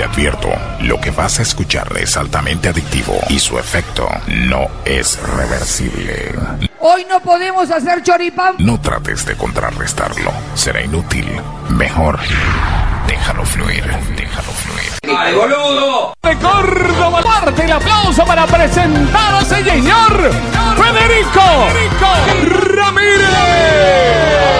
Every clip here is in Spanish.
Te advierto, lo que vas a escuchar es altamente adictivo y su efecto no es reversible. Hoy no podemos hacer choripán. No trates de contrarrestarlo, será inútil. Mejor, déjalo fluir, déjalo fluir. ¡Ay, boludo! De Córdoba, parte el aplauso para presentar a ese señor Federico Ramírez.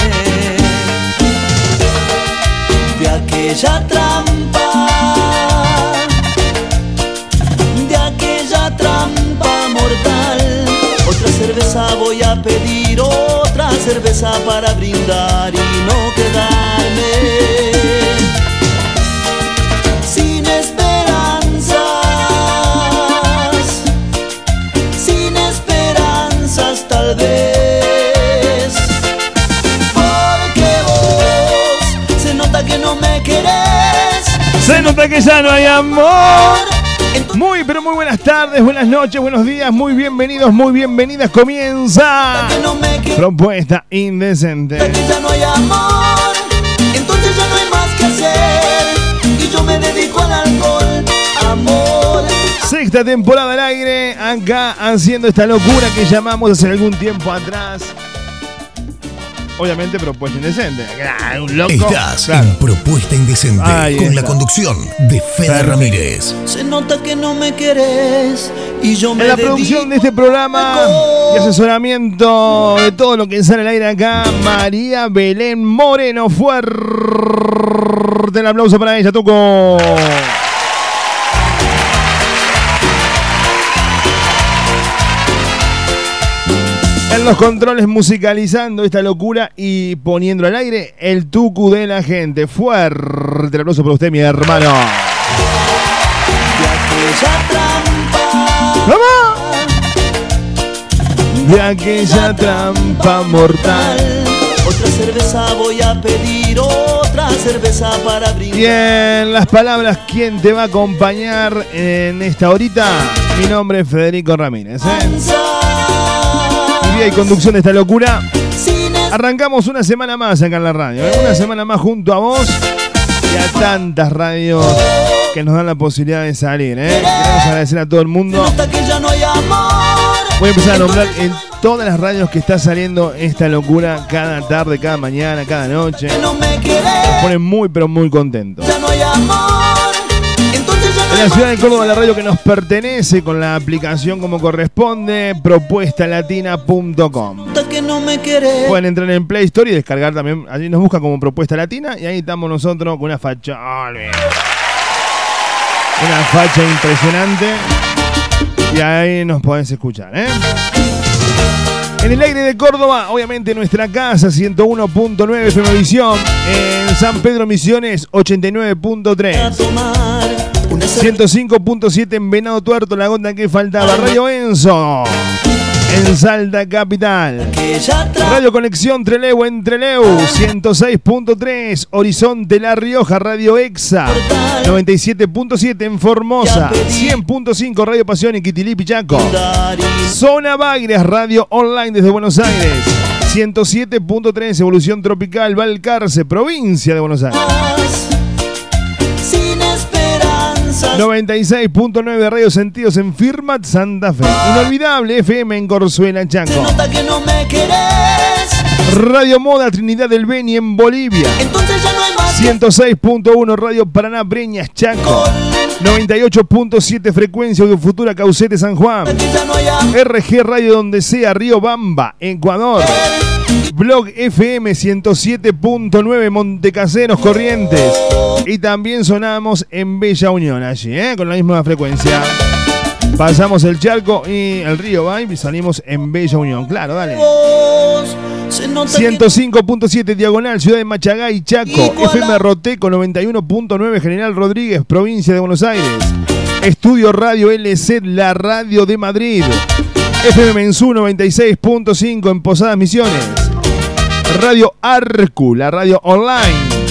aquella trampa, de aquella trampa mortal. Otra cerveza voy a pedir, otra cerveza para brindar y no quedarme Que ya no hay amor. Muy, pero muy buenas tardes, buenas noches, buenos días, muy bienvenidos, muy bienvenidas. Comienza. Propuesta Indecente. que ya no hay amor, entonces ya no hay más que hacer. Y yo me dedico al alcohol, amor. Sexta temporada al aire, acá haciendo esta locura que llamamos hace algún tiempo atrás. Obviamente propuesta indecente. Ah, Un loco. Estás Claro. en Propuesta Indecente Ahí con la conducción de Fede. Ramírez. Se nota que no me querés y yo me En la producción de este programa y asesoramiento de todo lo que sale al aire acá, María Belén Moreno. Fuerte el aplauso para ella, Tuco. En los controles musicalizando esta locura y poniendo al aire el tucu de la gente. Fuerte el aplauso para usted, mi hermano. de aquella trampa. ¡Vamos! De aquella trampa mortal. Otra cerveza voy a pedir, otra cerveza para brindar. Bien, las palabras, ¿quién te va a acompañar en esta horita? Mi nombre es Federico Ramírez. ¿eh? Y conducción de esta locura. Arrancamos una semana más acá en la radio. ¿eh? Una semana más junto a vos y a tantas radios que nos dan la posibilidad de salir. ¿eh? Queremos agradecer a todo el mundo. Voy a empezar a nombrar en todas las radios que está saliendo esta locura cada tarde, cada mañana, cada noche. Nos ponen muy, pero muy contentos. La ciudad de Córdoba, la radio que nos pertenece con la aplicación como corresponde, propuestalatina.com. Pueden entrar en Play Store y descargar también. Allí nos busca como Propuesta Latina y ahí estamos nosotros con una facha. Una facha impresionante. Y ahí nos podés escuchar, ¿eh? En el aire de Córdoba, obviamente nuestra casa, 101.9 FM Visión. En San Pedro Misiones, a 89.3. tomar una cerveza 105.7 en Venado Tuerto, la gota que faltaba. Radio Enzo. En Salta Capital. Radio Conexión Treleu en Treleu, 106.3, Horizonte La Rioja, Radio Exa, 97.7 en Formosa, 100.5 Radio Pasión en Quitilí, Pichaco, Zona Bagres, Radio Online desde Buenos Aires, 107.3 Evolución Tropical, Valcarce, provincia de Buenos Aires. Sin esperanzas. 96.9 Radio Sentidos en Firmat Santa Fe. Inolvidable FM en Corzuela, Se nota que no me querés Radio Moda Trinidad del Beni en Bolivia. Entonces ya no hay más 106.1 Radio Paraná Breñas Chaco. 98.7 frecuencia de Futura Caucete San Juan. no RG Radio donde sea Río Bamba, Ecuador. Blog FM 107.9 Montecaseros Corrientes. Y también sonamos en Bella Unión allí, ¿eh? con la misma frecuencia. Pasamos el charco y el río va y salimos en Bella Unión. Claro, dale. voz. Se nota que 105.7 Diagonal, Ciudad de Machagay, Chaco. FM Roteco 91.9 General Rodríguez, Provincia de Buenos Aires. Estudio Radio LC, la radio de Madrid. FM Mensú 96.5 en Posadas Misiones. Radio Arcu, la radio online.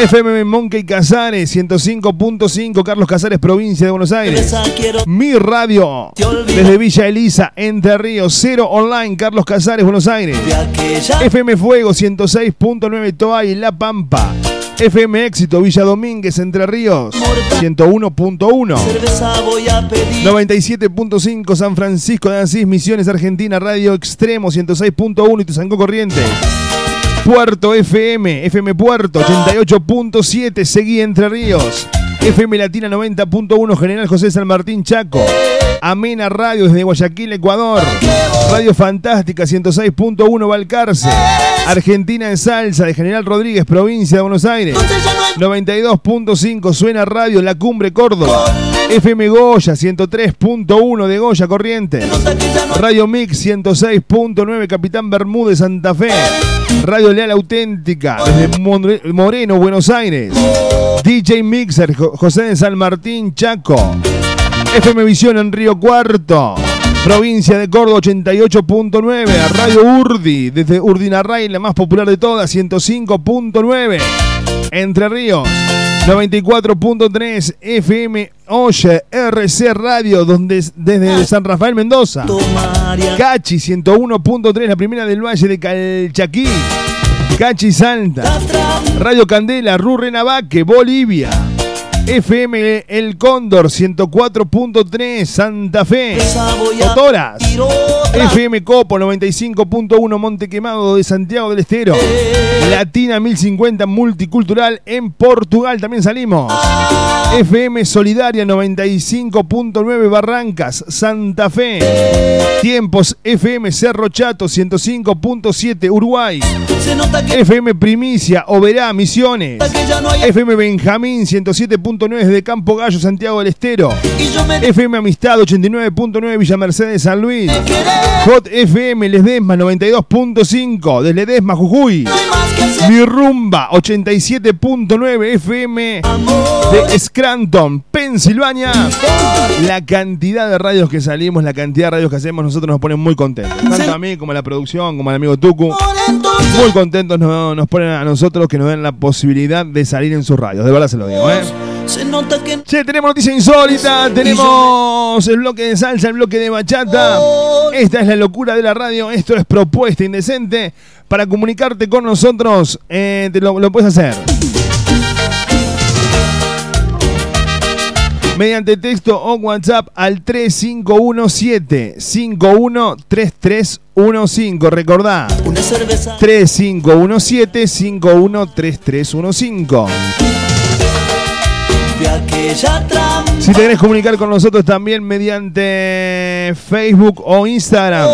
FM Monkey Casares 105.5 Carlos Casares, Provincia de Buenos Aires. Mi radio desde Villa Elisa, Entre Ríos, Cero Online, Carlos Casares, Buenos Aires. FM Fuego 106.9 Toay, La Pampa. FM Éxito, Villa Domínguez, Entre Ríos 101.1. cerveza voy a pedir 97.5 San Francisco de Asís, Misiones Argentina, Radio Extremo 106.1 y Tuzangó Corrientes. Puerto FM, FM Puerto 88.7, Seguí Entre Ríos. FM Latina 90.1, General José San Martín Chaco. Amena Radio desde Guayaquil, Ecuador. Radio Fantástica 106.1, Valcarce. Argentina en Salsa de General Rodríguez, provincia de Buenos Aires. entonces ya no hay 92.5 Suena Radio La Cumbre Córdoba. FM Goya 103.1 de Goya no Radio Mix 106.9 Capitán Bermúdez Santa Fe. Radio Leal Auténtica desde Moreno, Buenos Aires. DJ Mixer Jo- José de San Martín Chaco. FM Visión en Río Cuarto. Provincia de Córdoba 88.9. Radio Urdi desde Urdinarray, la más popular de todas, 105.9. Entre Ríos. 94.3 FM Oye RC Radio donde, desde San Rafael Mendoza. Cachi 101.3, la primera del Valle de Calchaquí. Cachi trampa Radio Candela, Rurrenabaque, Bolivia. FM El Cóndor 104.3, Santa Fe. Totoras. FM Copo 95.1 Monte Quemado de Santiago del Estero. Latina 1050 Multicultural en Portugal también salimos. FM Solidaria 95.9 Barrancas, Santa Fe. Tiempos FM Cerro Chato 105.7 Uruguay. FM Primicia Oberá Misiones. FM Benjamín 107.9 de Campo Gallo, Santiago del Estero. me FM Amistad 89.9 Villa Mercedes, San Luis. Hot FM Ledesma 92.5 de Ledesma, Jujuy. no Mi Rumba 87.9 FM amor de Scranton, Pensilvania. La cantidad de radios que salimos, la cantidad de radios que hacemos, nosotros nos ponen muy contentos. Tanto a mí como a la producción, como al amigo Tucu. Muy contentos nos, nos ponen a nosotros que nos den la posibilidad de salir en sus radios. De verdad se lo digo, ¿eh? Se nota que. Che, tenemos noticia insólita, tenemos el bloque de salsa, el bloque de bachata. Esta es la locura de la radio, esto es propuesta indecente. Para comunicarte con nosotros, eh, lo, puedes hacer. mediante texto o WhatsApp al 3517-513315. Recordá, 3517-513315. Si te querés comunicar con nosotros también mediante Facebook o Instagram,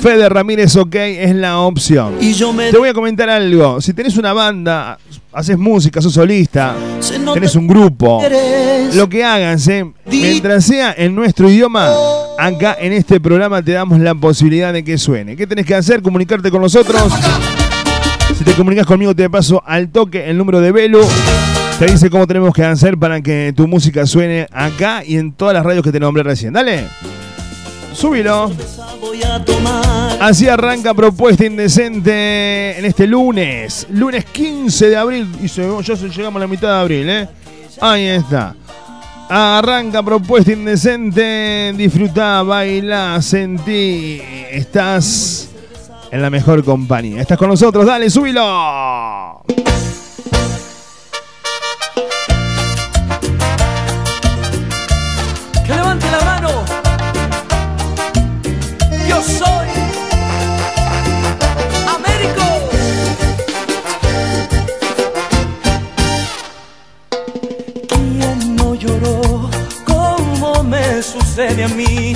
Fede Ramírez OK es la opción. Te voy a comentar algo. Si tenés una banda, haces música, sos solista, tenés un grupo, lo que hagas, eh, mientras sea en nuestro idioma, acá en este programa te damos la posibilidad de que suene. ¿Qué tenés que hacer? Comunicarte con nosotros. Si te comunicas conmigo, te paso al toque el número de Belu. Te dice cómo tenemos que hacer para que tu música suene acá y en todas las radios que te nombré recién. Dale. Súbilo. Así arranca Propuesta Indecente en este lunes. Lunes 15 de abril. Y ya llegamos a la mitad de abril, ¿eh? Ahí está. Arranca Propuesta Indecente. Disfruta, baila, sentí. Estás en la mejor compañía. Estás con nosotros. Dale, súbilo. Sucede a mí,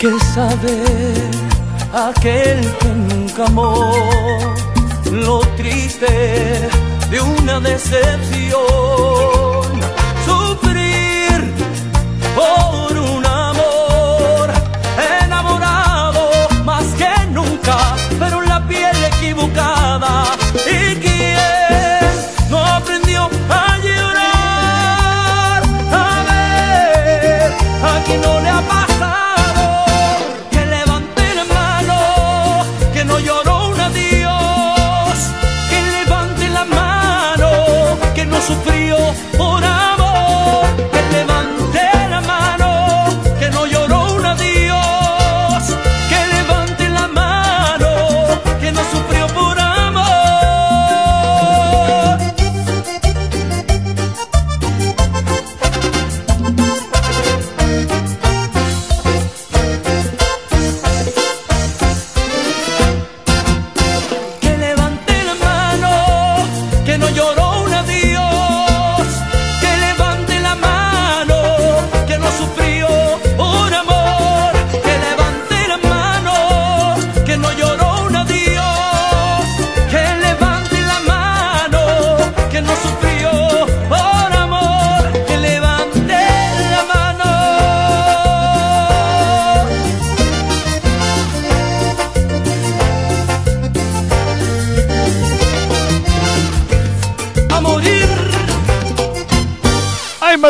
que sabe aquel que nunca amó lo triste de una decepción. Sufrir por un amor enamorado más que nunca pero la piel equivocada. Y quien no aprendió a llorar a ver a quien no le ha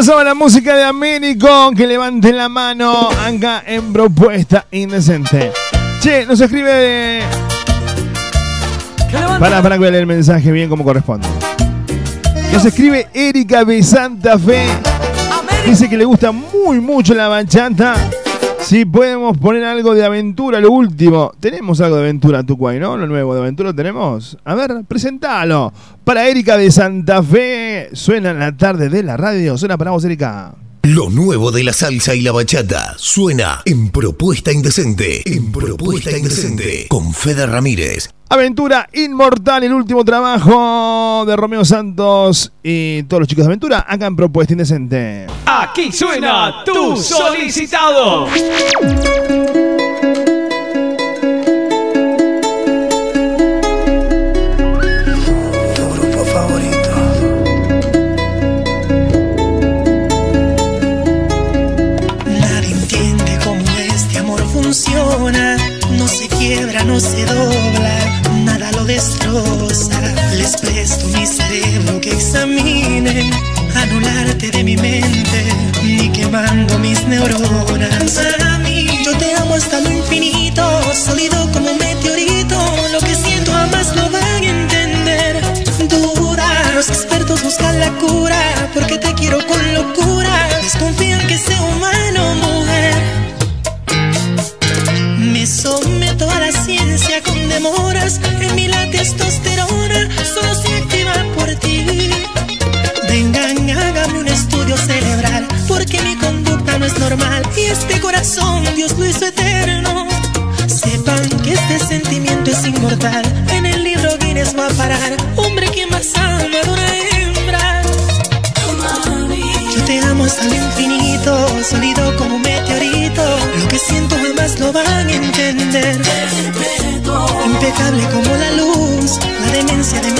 pasaba la música de Américo. Que levanten la mano acá en Propuesta Indecente. Che, nos escribe. Levante Para, para que voy a leer el mensaje bien como corresponde. Nos escribe Erika de Santa Fe. Dice que le gusta muy mucho la bachata. Si podemos poner algo de aventura, lo último. Tenemos algo de aventura, Tucuay, ¿no? Lo nuevo de aventura tenemos. A ver, presentalo. Para Erika de Santa Fe. Suena en la tarde de la radio. Suena para vos, Erika. Lo nuevo de la salsa y la bachata suena en Propuesta Indecente. En Propuesta Indecente. Con Fede Ramírez. Aventura Inmortal, el último trabajo de Romeo Santos y todos los chicos de Aventura, acá en Propuesta Indecente. Aquí suena tu solicitado. Quiebra, no se dobla, nada lo destroza. Les presto mi cerebro que examinen, anularte de mi mente, ni quemando mis neuronas. Para mí, yo te amo hasta lo infinito, sólido como un meteorito. Lo que siento jamás lo van a entender. Duda, los expertos buscan la cura, Vengan, hágame un estudio cerebral. Porque mi conducta no es normal. Y este corazón Dios lo hizo eterno. Sepan que este sentimiento es inmortal. En el libro Guinness va a parar. Hombre que más ama una hembra. Yo te amo hasta el infinito, sólido como un meteorito. Lo que siento jamás lo van a entender. Impecable como la luz, la demencia de mi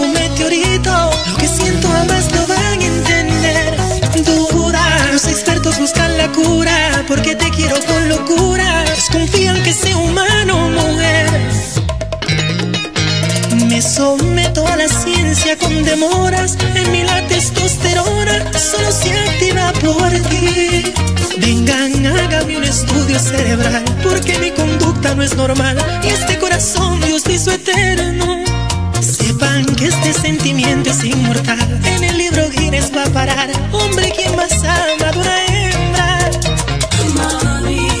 cerebral, porque mi conducta no es normal. Y este corazón Dios hizo eterno. Sepan que este sentimiento es inmortal. En el libro Guinness va a parar. Hombre, quien más ama de una hembra.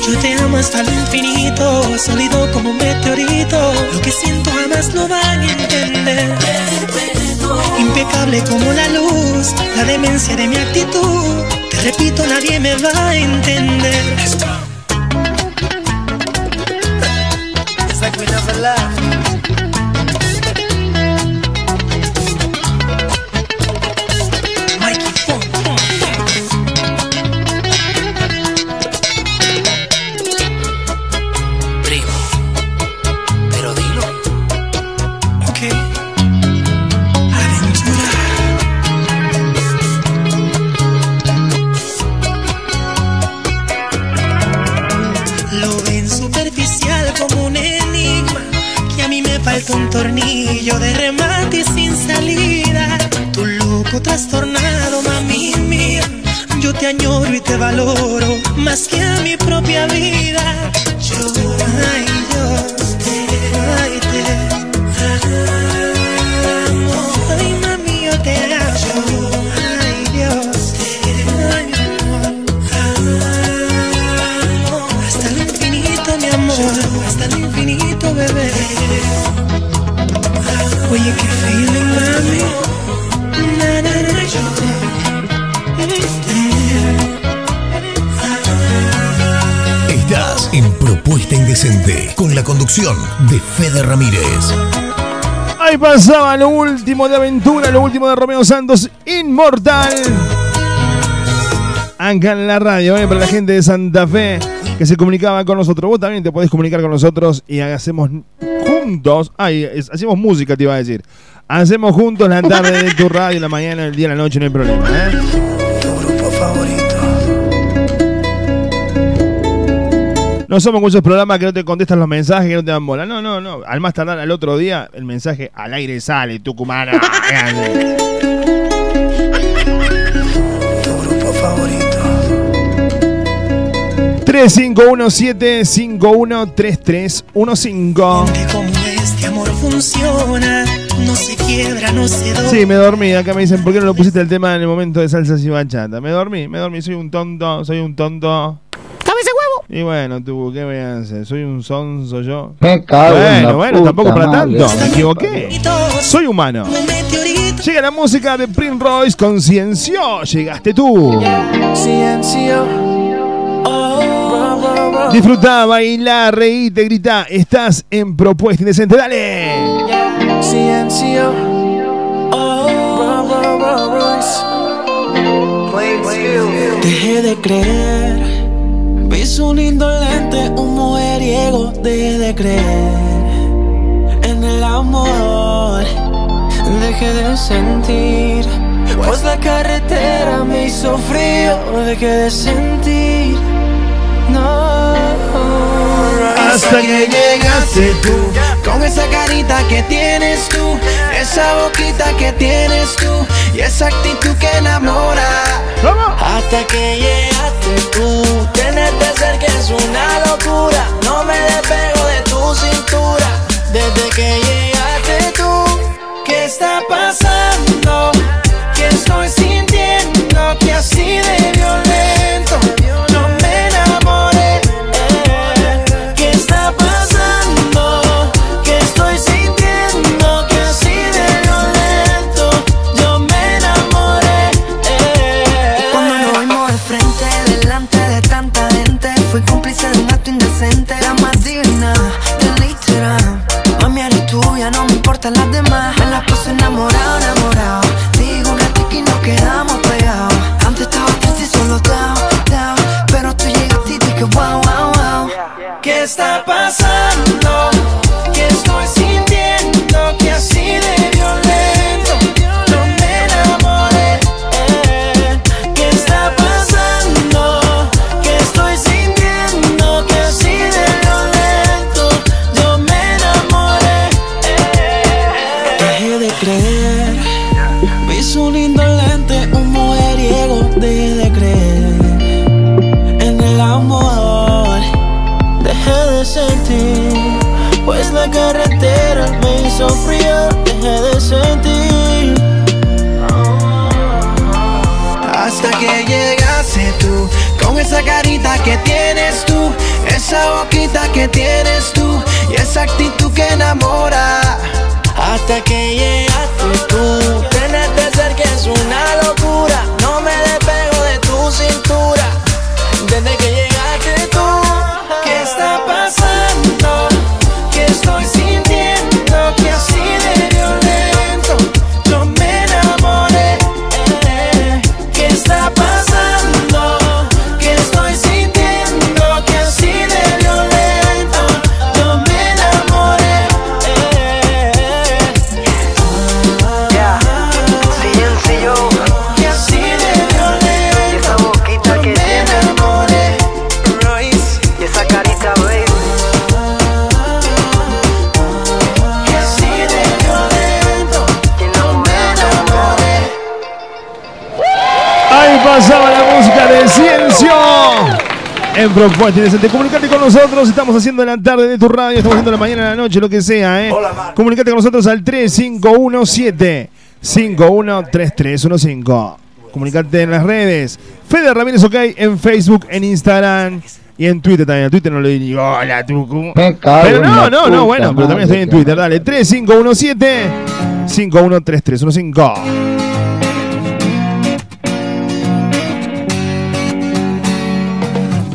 Yo te amo hasta lo infinito, sólido como un meteorito. Lo que siento jamás lo van a entender. Impecable como la luz, la demencia de mi actitud. Te repito, nadie me va a entender. De Fede Ramírez. Ahí pasaba lo último de aventura, lo último de Romeo Santos, Inmortal. Acá en la radio, ¿eh? para la gente de Santa Fe que se comunicaba con nosotros. Vos también te podés comunicar con nosotros y hacemos juntos. Ay, hacemos música, te iba a decir. Hacemos juntos la tarde de tu radio, la mañana, el día, la noche, no hay problema. ¿eh? No somos muchos programas que no te contestan los mensajes, que no te dan bola. No, no, no. Al más tardar al otro día, el mensaje al aire sale, tucumana. Tu grupo favorito. 3517513315. De cómo este amor funciona, no se quiebra, no se dobla. Sí, me dormí. Acá me dicen, ¿por qué no lo pusiste el tema en el momento de salsas y bachata? Me dormí, me dormí. Soy un tonto, soy un tonto. Y bueno, tú, ¿qué voy a hacer? Soy un sonso yo. Me cago en Bueno, la bueno, puta tampoco para madre. tanto. Me equivoqué. Soy humano. Llega la música de Prince Royce con Ciencio. Llegaste tú. Ciencio. Oh, Disfruta, baila, reíte, grita. Estás en Propuesta Indecente. Dale. Ciencio. Oh, Dejé de creer. Vi su lindo lente, un mujeriego. Dejé de creer en el amor. Dejé de sentir. Pues la carretera me hizo frío. Dejé de sentir. No. Hasta que llegaste tú. Con esa carita que tienes tú, esa boquita que tienes tú y esa actitud que enamora. Hasta que llegaste tú, tenerte cerca es una locura. No me despego de tu cintura desde que llegaste tú. ¿Qué está pasando? Indecente. Comunicate con nosotros. Estamos haciendo la tarde de tu radio. Estamos haciendo la mañana, la noche, lo que sea. ¿eh? Comunicate con nosotros al 3517 513315. Comunicate en las redes. Fede Ramírez OK en Facebook, en Instagram y en Twitter también. En Twitter no le digo hola. Pero no, no, no, bueno, pero también estoy en Twitter. Dale, 3517 513315.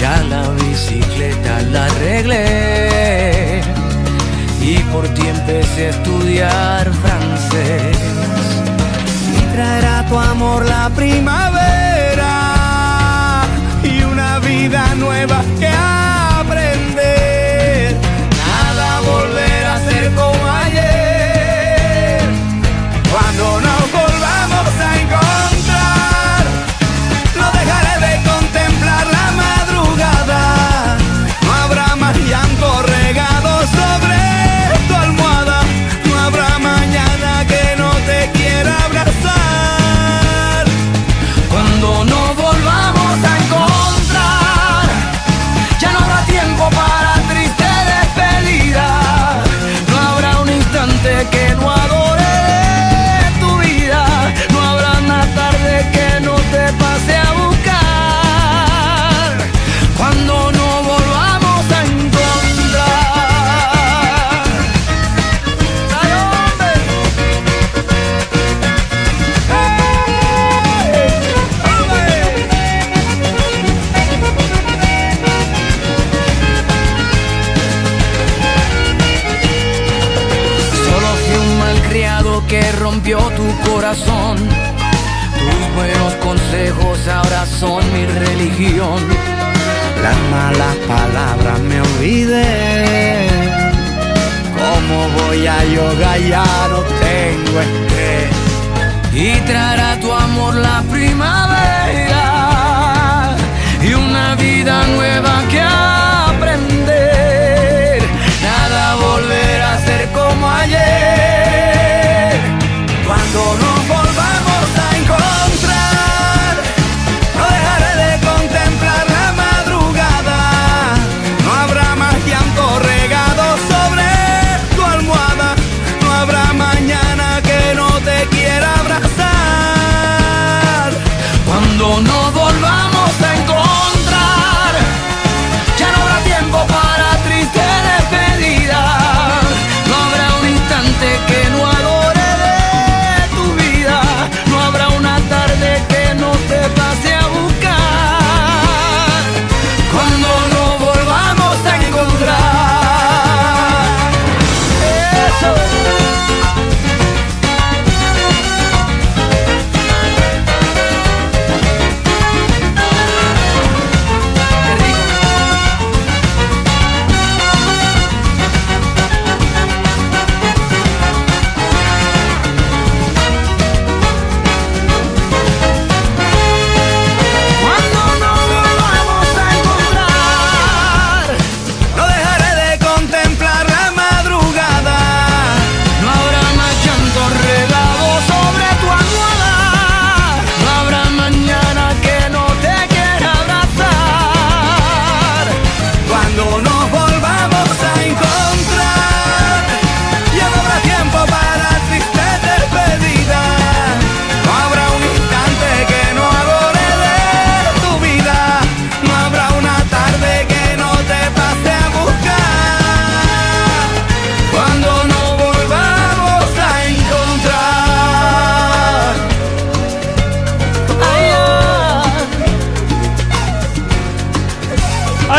Ya la bicicleta la arreglé y por ti empecé a estudiar francés. Y traerá tu amor la primavera y una vida nueva que aprender. Nada volverá a ser como ayer. Cuando nos que rompió tu corazón. Tus buenos consejos ahora son mi religión. Las malas palabras me olvidé. ¿Cómo voy a yoga? Ya no tengo estrés. Y traerá tu amor la primavera y una vida nueva que Cuando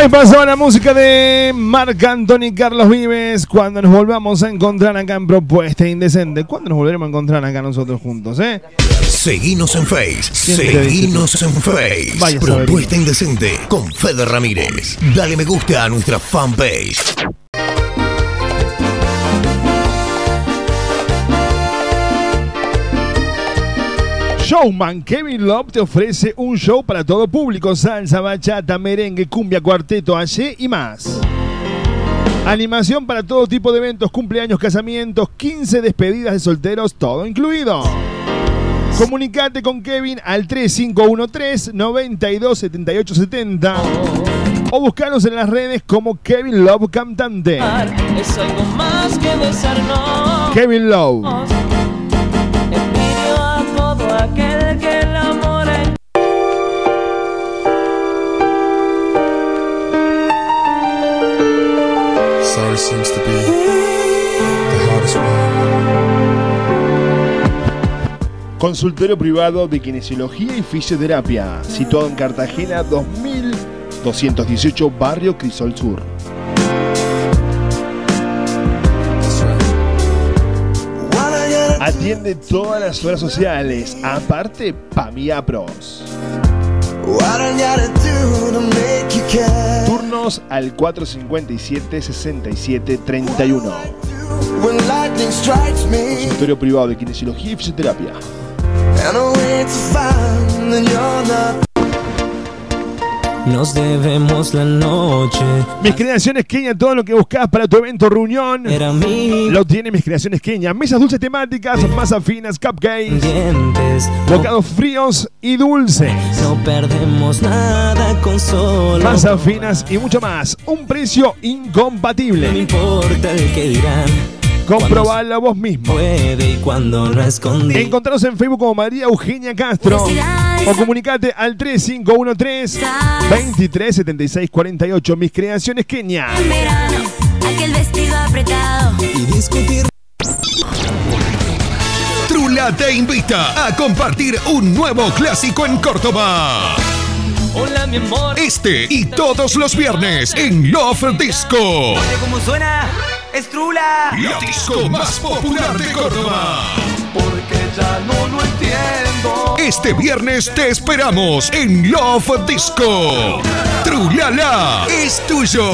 Ahí pasó la música de Marc Anthony Carlos Vives. Cuando nos volvamos a encontrar acá en Propuesta Indecente. ¿Cuándo nos volveremos a encontrar acá nosotros juntos, eh? Seguinos en Face. Seguinos en Face. Vaya. Propuesta Indecente con Fede Ramírez. Dale me gusta a nuestra fanpage. Showman Kevin Love te ofrece un show para todo público: salsa, bachata, merengue, cumbia, cuarteto, allí y más. Animación para todo tipo de eventos, cumpleaños, casamientos, 15 despedidas de solteros, todo incluido. Comunicate con Kevin al 3513 927870 o buscanos en las redes como Kevin Love Cantante. Es algo más que besarnos. Kevin Love. Aquel que el amor en- Sorry seems to be the hardest Consultorio privado de kinesiología y fisioterapia, situado en Cartagena 2218, barrio Crisol Sur. Atiende todas las horas sociales, aparte Pamia Pros. Turnos al 457-6731. Consultorio privado de kinesiología y fisioterapia. Nos debemos la noche. Mis creaciones Kenia, todo lo que buscas para tu evento reunión. Era mi Lo tiene mis creaciones Kenia. Mesas dulces temáticas, masas finas, cupcakes, dientes. bocados fríos y dulces. No perdemos nada con solo. Masas finas y mucho más. Un precio No me incompatible. importa el que dirán. Comprobalo vos mismo. Puede y cuando no escondí. Encontranos en Facebook como María Eugenia Castro o comunicate al 3513 237648. Mis creaciones Kenia. verano, aquel vestido apretado. Y discutir. Trula te invita a compartir un nuevo clásico en Córdoba. Hola, mi amor. Este y todos los viernes en Love Disco. ¿Cómo suena? ¡Estrula! La disco más popular de Córdoba. Porque ya no lo entiendo. Este viernes te esperamos en Love Disco. Trulala es tuyo.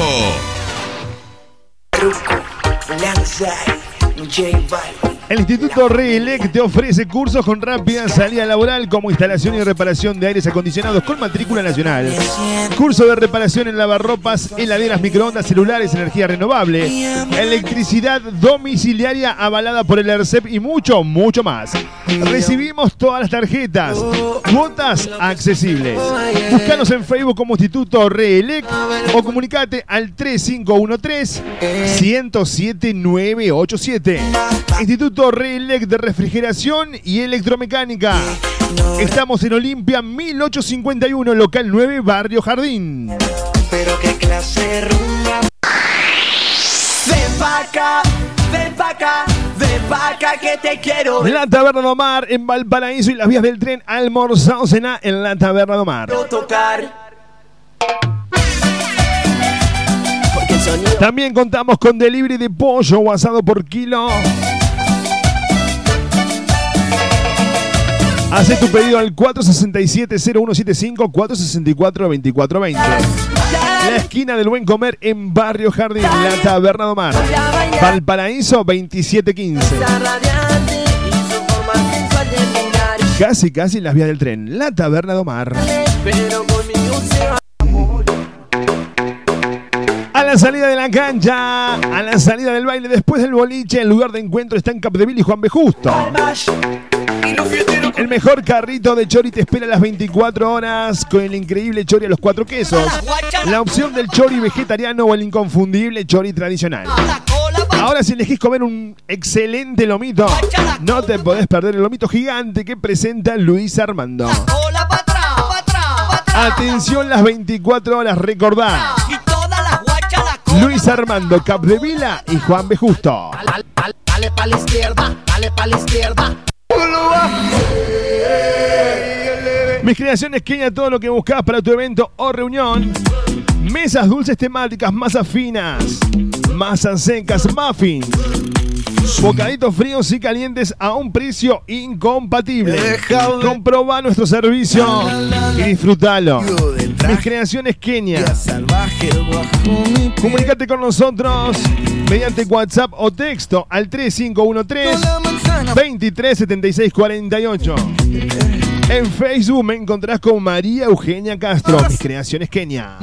El Instituto RELEC te ofrece cursos con rápida salida laboral como instalación y reparación de aires acondicionados con matrícula nacional. Curso de reparación en lavarropas, heladeras, microondas, celulares, energía renovable, electricidad domiciliaria avalada por el ERCEP y mucho, mucho más. Recibimos todas las tarjetas, cuotas accesibles. Búscanos en Facebook como Instituto RELEC o comunicate al 3513 107 987. Instituto RELEC de Refrigeración y Electromecánica. Estamos en Olimpia 1851, local 9, Barrio Jardín. Pero qué clase rumba. Ven pa' acá, ven pa' acá, ven pa' acá que te quiero. La Taberna de Omar en Valparaíso y las vías del tren almorzado cena en la Taberna de Omar. tocar. También contamos con delivery de pollo o asado por kilo. Hace tu pedido al 467-0175, 464-2420. La esquina del buen comer en Barrio Jardín, la Taberna de Omar. Valparaíso 2715. radiante y su forma sensual de mirar. Casi, casi en las vías del tren, la Taberna de Omar. A la salida de la cancha, a la salida del baile, después del boliche, el lugar de encuentro está en Capdeville y Juan B. Justo. El mejor carrito de chori te espera las 24 horas con el increíble chori a los cuatro quesos. La opción del chori vegetariano o el inconfundible chori tradicional. Ahora si elegís comer un excelente lomito, no te podés perder el lomito gigante que presenta Luis Armando. Atención las 24 horas, recordá. Luis Armando Capdevila y Juan B. Justo. Dale pa' la izquierda, dale pa' la izquierda. Mis creaciones Kenia, todo lo que buscas para tu evento o reunión. Mesas dulces temáticas, masas finas, masas secas, muffins. Bocaditos fríos y calientes a un precio incompatible. Comproba nuestro servicio y disfrútalo. Mis creaciones Kenia. Comunicate con nosotros mediante WhatsApp o texto al 3513 237648. En Facebook me encontrás con María Eugenia Castro, mis creaciones Kenia.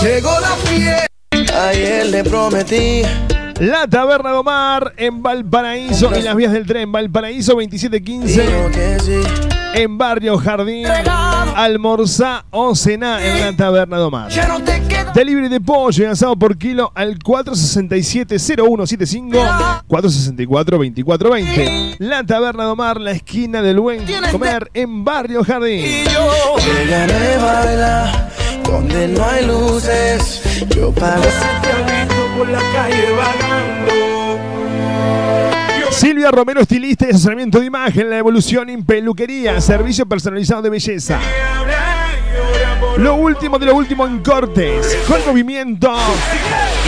Llegó la fiesta. Ayer le prometí. La Taberna de Omar en Valparaíso y las vías del tren Valparaíso 2715 en Barrio Jardín. Almorzá o cená en la Taberna de Omar. Delivery de pollo y asado por kilo al 467-0175 464-2420. La Taberna de Omar, la esquina del buen comer en Barrio Jardín. Déjame bailar donde no hay luces. Yo pago. Por la calle Silvia Romero, estilista y asesoramiento de imagen, la evolución en peluquería, servicio personalizado de belleza. Lo último de lo último en cortes, con movimiento.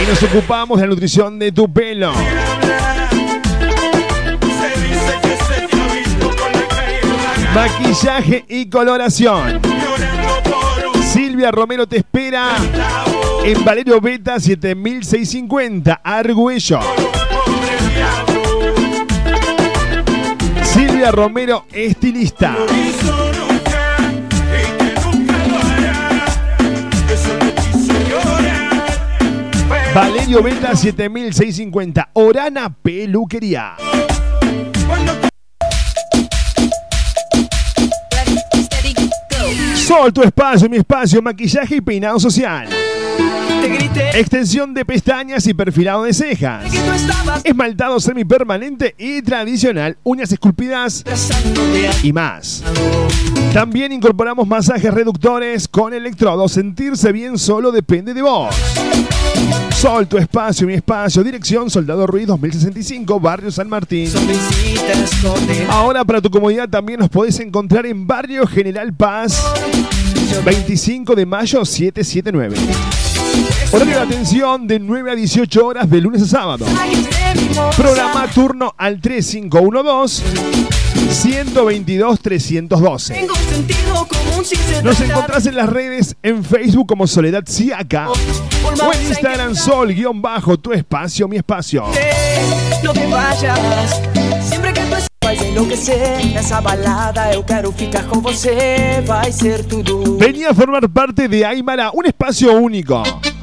Y nos ocupamos de la nutrición de tu pelo. Maquillaje y coloración. Silvia Romero te espera en Valerio Beta 7650, Argüello. Silvia Romero, estilista. Valerio Beta 7650, Orana Peluquería. Sol, tu espacio, mi espacio, maquillaje y peinado social. Extensión de pestañas y perfilado de cejas. Esmaltado semipermanente y tradicional, uñas esculpidas y más. También incorporamos masajes reductores con electrodos. Sentirse bien solo depende de vos. Sol, tu espacio, mi espacio. Dirección Soldado Ruiz 2065, Barrio San Martín. Ahora para tu comodidad también nos podés encontrar en Barrio General Paz 25 de mayo 779. Horario de atención de 9 a 18 horas de lunes a sábado. Programa turno al 3512 122 312. Nos encontrás en las redes en Facebook como Soledad Siaca o en Instagram Sol-bajo tu espacio, mi espacio. No te vayas, que tu vai enlouquecer Nessa balada eu quero ficar com você Vai ser tudo Venía a formar parte de Aymara, un espacio único.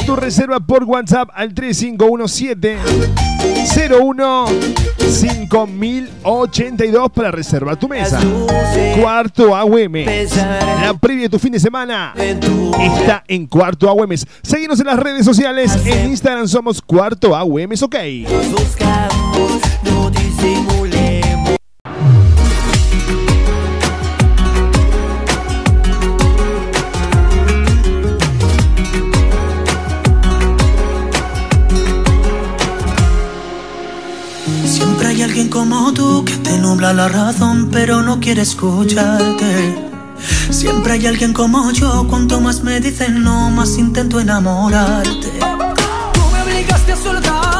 Haz tu reserva por WhatsApp al 3517 01 5082 para reservar tu mesa. Cuarto AUM. La previa de tu fin de semana está en Cuarto AUM. Seguimos en las redes sociales. En Instagram somos Cuarto AUM. Ok. Alguien como tú que te nubla la razón, pero no quiere escucharte. Siempre hay alguien como yo, cuanto más me dicen no, más intento enamorarte. Tú me obligaste a soltarte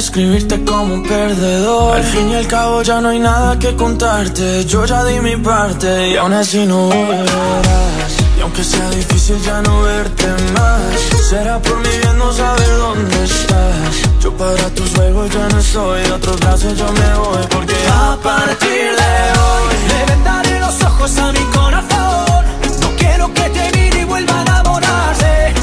escribirte como un perdedor. Al fin y al cabo ya no hay nada que contarte. Yo ya di mi parte y aún así no volverás. Y aunque sea difícil ya no verte más, será por mi bien no saber dónde estás. Yo para tus juegos ya no estoy, de otros brazos yo me voy porque a partir de hoy le vendaré los ojos a mi corazón. No quiero que te mire y vuelva a enamorarse.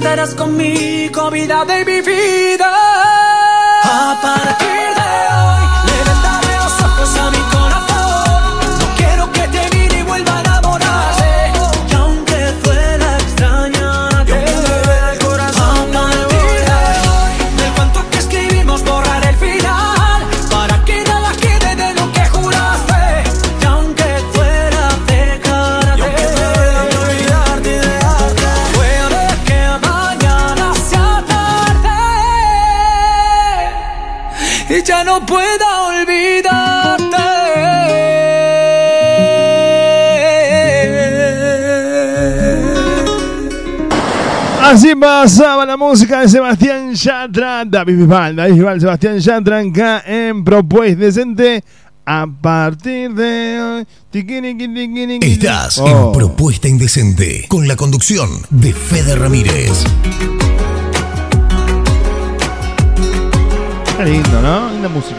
Estarás conmigo, vida de pasaba la música de Sebastián Yatra, David Bisbal, David Bisbal, Sebastián Yatra, acá en Propuesta Decente. A partir de hoy. tiquini, tiquini, tiquini. Estás Oh. en Propuesta Indecente con la conducción de Fede Ramírez. Qué lindo, ¿no? Linda música.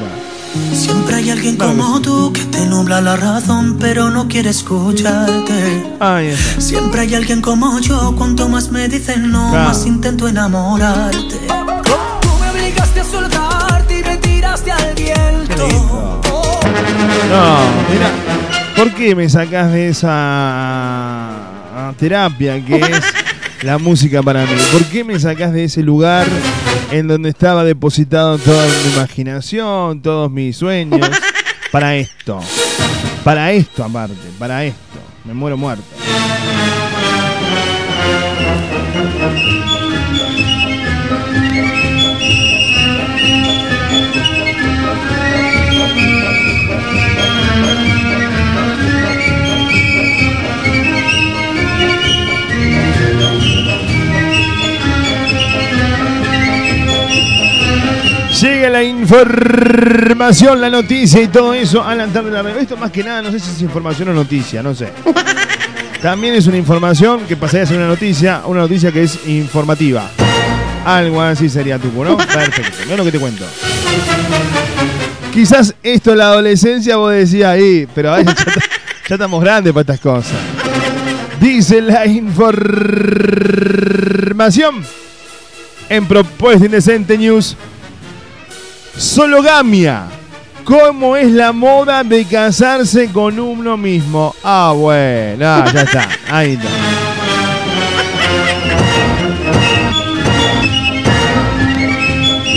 Siempre hay alguien como tú que te nubla la razón, pero no quiere escucharte. Siempre hay alguien como yo, cuanto más me dicen no, Claro. más intento enamorarte. Tú me obligaste a soltarte y me tiraste al viento. No, mira, ¿por qué me sacás de esa ah, terapia que es la música para mí? ¿Por qué me sacás de ese lugar en donde estaba depositado toda mi imaginación, todos mis sueños? Para esto. Para esto aparte, para esto. Me muero muerto. Llega la información, la noticia y todo eso a la tarde de la radio. Esto más que nada, no sé si es información o noticia, no sé. También es una información que pasaría a ser una noticia, una noticia que es informativa. Algo así sería tu, ¿no? Perfecto, mira lo que te cuento. Quizás esto en la adolescencia vos decías ahí, pero ya, ya estamos grandes para estas cosas. Dice la información en Propuesta Indecente News. Sologamia. ¿Cómo es la moda de casarse con uno mismo? Ah, bueno, ah, ya está. Ahí está.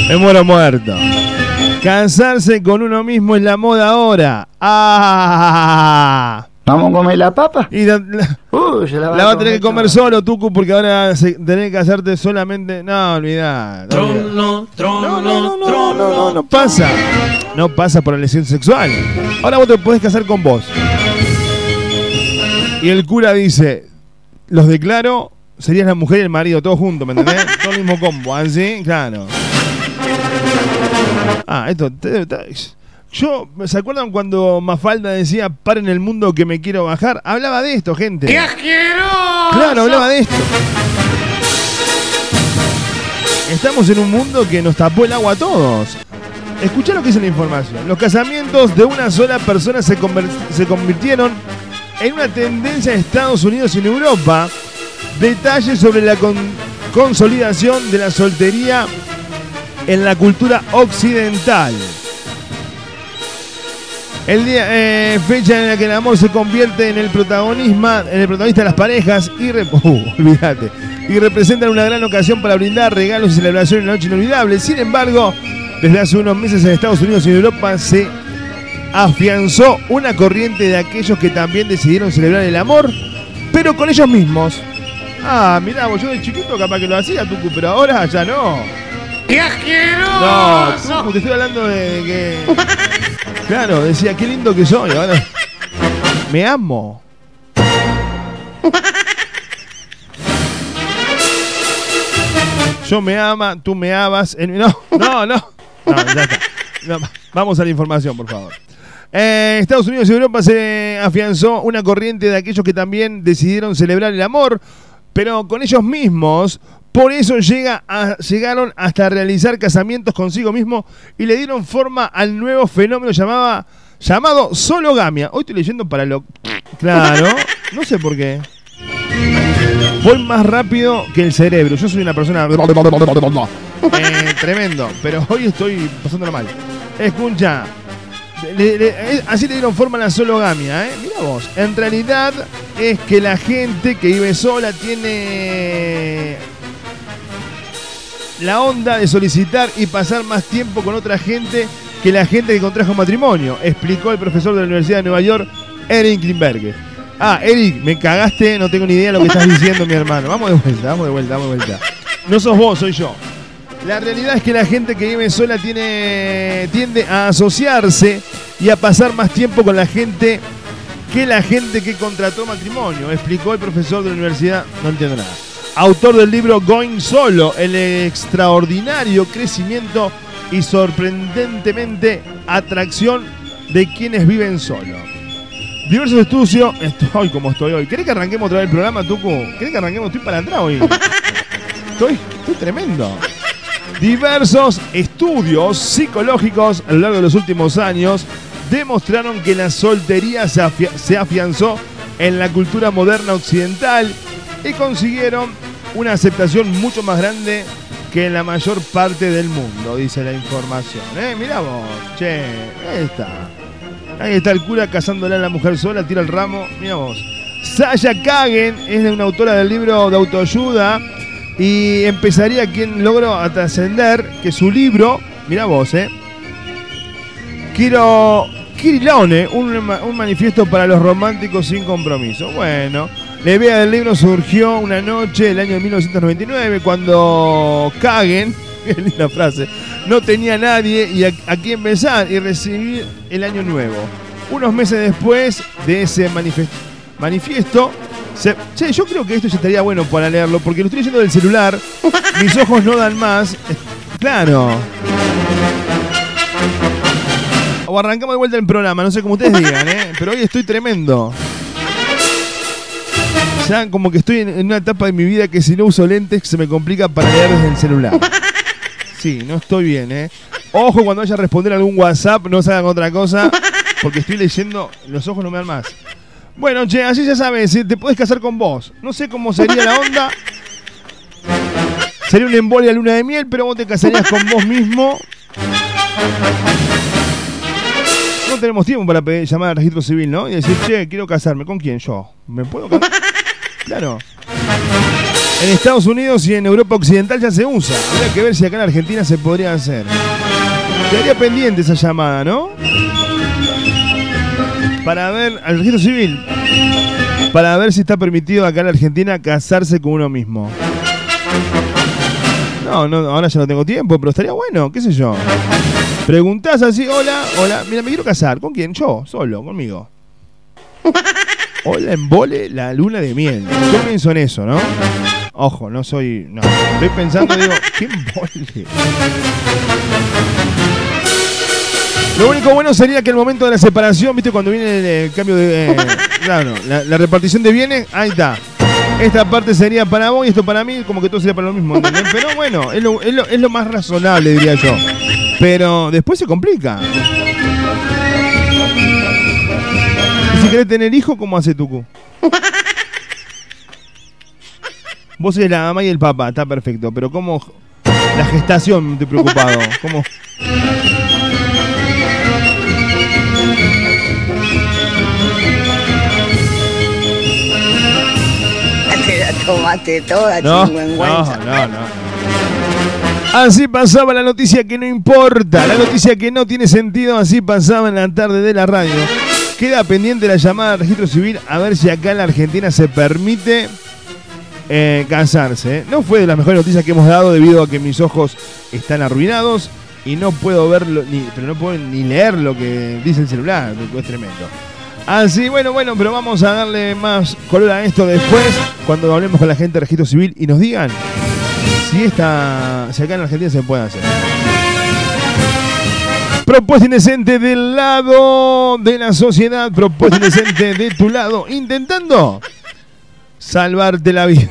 Me muero muerto. Casarse con uno mismo es la moda ahora. Ah. ¿Vamos a comer la papa? Y la, la- Uy, se la va la a tener que comer solo, Tucu, porque ahora tenés que hacerte solamente. No, olvidá. no. Trono, trono, No, no, no, no pasa. No pasa por la lesión sexual. Ahora vos te podés casar con vos. Y el cura dice, los declaro, serías la mujer y el marido, todos juntos, ¿me entendés? Todo el mismo combo, ¿así? Claro. Ah, esto... te- te- yo, ¿se acuerdan cuando Mafalda decía, paren el mundo que me quiero bajar? Hablaba de esto, gente. ¡Qué asqueroso! Claro, hablaba de esto. Estamos en un mundo que nos tapó el agua a todos. Escuchá lo que dice la información. Los casamientos de una sola persona se, se convirtieron en una tendencia en Estados Unidos y en Europa. Detalles sobre la con- consolidación de la soltería en la cultura occidental. El día, eh, fecha en la que el amor se convierte en el protagonismo, en el protagonista de las parejas olvídate, y representan una gran ocasión para brindar regalos y celebraciones en la noche inolvidable. Sin embargo, desde hace unos meses en Estados Unidos y en Europa se afianzó una corriente de aquellos que también decidieron celebrar el amor, pero con ellos mismos. Ah, mirá, vos, yo de chiquito capaz que lo hacía, Tucu, pero ahora ya no. ¡Qué No, asqueroso! Tucu, te estoy hablando de que. Claro, decía, qué lindo que soy. Ahora. Me amo. Yo me ama, tú me amas. en- No, no, no. No, ya está. No, vamos a la información, por favor. Eh, Estados Unidos y Europa se afianzó una corriente de aquellos que también decidieron celebrar el amor, pero con ellos mismos. Por eso llega a- llegaron hasta realizar casamientos consigo mismo y le dieron forma al nuevo fenómeno llamaba, llamado sologamia. Hoy estoy leyendo para lo... Claro, no sé por qué. Voy más rápido que el cerebro. Yo soy una persona... Eh, tremendo, pero hoy estoy pasándolo mal. Escucha, le- le- eh, así le dieron forma a la sologamia, ¿eh? Mira vos. En realidad es que la gente que vive sola tiene la onda de solicitar y pasar más tiempo con otra gente que la gente que contrajo matrimonio, explicó el profesor de la Universidad de Nueva York, Eric Klimberger. Ah, Eric, me cagaste, no tengo ni idea de lo que estás diciendo, mi hermano. Vamos de vuelta, vamos de vuelta, vamos de vuelta. No sos vos, soy yo. La realidad es que la gente que vive sola tiene, tiende a asociarse y a pasar más tiempo con la gente que la gente que contrató matrimonio, explicó el profesor de la universidad. No entiendo nada. Autor del libro Going Solo, el extraordinario crecimiento y sorprendentemente atracción de quienes viven solo. Diversos estudios. Estoy como estoy hoy. ¿Querés que arranquemos otra vez el programa, Tucu? ¿Querés que arranquemos? Estoy para atrás hoy. Estoy, estoy tremendo. Diversos estudios psicológicos a lo largo de los últimos años demostraron que la soltería se, se afianzó en la cultura moderna occidental y consiguieron una aceptación mucho más grande que en la mayor parte del mundo, dice la información. ¿eh? Mirá vos, che, ahí está. Ahí está el cura casándola a la mujer sola, tira el ramo, mira vos. Saya Kagen es una autora del libro de autoayuda y empezaría quien logró trascender que su libro, mira vos, eh. Quiero Kirilone, un manifiesto para los románticos sin compromiso. Bueno, la idea del libro surgió una noche del año 1999 cuando Kagen, qué linda frase, no tenía nadie y a, a quien besar y recibir el año nuevo. Unos meses después de ese manifiesto, se- che, yo creo que esto ya estaría bueno para leerlo porque lo estoy leyendo del celular, mis ojos no dan más. Eh, Claro. O arrancamos de vuelta el programa, no sé cómo ustedes digan, ¿eh? pero hoy estoy tremendo. Ya como que estoy en, una etapa de mi vida que si no uso lentes se me complica para leer desde el celular. Sí, no estoy bien, ¿eh? Ojo cuando vaya a responder algún WhatsApp, no se hagan otra cosa, porque estoy leyendo, los ojos no me dan más. Bueno, che, así ya sabes, eh, te puedes casar con vos. No sé cómo sería la onda. Sería una embolia luna de miel, pero vos te casarías con vos mismo. No tenemos tiempo para llamar al registro civil, ¿no? Y decir, che, quiero casarme. ¿Con quién? Yo. ¿Me puedo casar? Claro. En Estados Unidos y en Europa Occidental ya se usa. Habría que ver si acá en Argentina se podría hacer. Quedaría pendiente esa llamada, ¿no? Para ver al registro civil. Para ver si está permitido acá en Argentina casarse con uno mismo. No, no, ahora ya no tengo tiempo, pero estaría bueno, qué sé yo. Preguntás así, hola, hola, mira, me quiero casar. ¿Con quién? Yo, solo, conmigo. Hola, embole la luna de miel. Yo pienso en eso, ¿no? Ojo, no soy. No. Estoy pensando, digo, ¿qué embole? Lo único bueno sería que el momento de la separación, ¿viste? Cuando viene el, eh, cambio de. eh, claro, la, la repartición de bienes, ahí está. Esta parte sería para vos y esto para mí, como que todo sería para lo mismo, ¿entendés? Pero bueno, es lo, es lo- es lo más razonable, diría yo. Pero después se complica. si querés tener hijo, ¿cómo hace Tucu? Vos eres la mamá y el papá, está perfecto, pero ¿cómo la gestación te preocupado? ¿Cómo? Te la toda. No, no, no. Así pasaba la noticia que no importa, la noticia que no tiene sentido, así pasaba en la tarde de la radio. Queda pendiente la llamada al registro civil a ver si acá en la Argentina se permite eh, casarse. ¿eh? No fue de las mejores noticias que hemos dado debido a que mis ojos están arruinados y no puedo verlo, ni, pero no puedo ni leer lo que dice el celular, es tremendo. Así, bueno, bueno, pero vamos a darle más color a esto después, cuando hablemos con la gente de registro civil y nos digan si, esta, si acá en Argentina se puede hacer. Propuesta indecente del lado de la sociedad, propuesta indecente de tu lado, intentando salvarte la vida.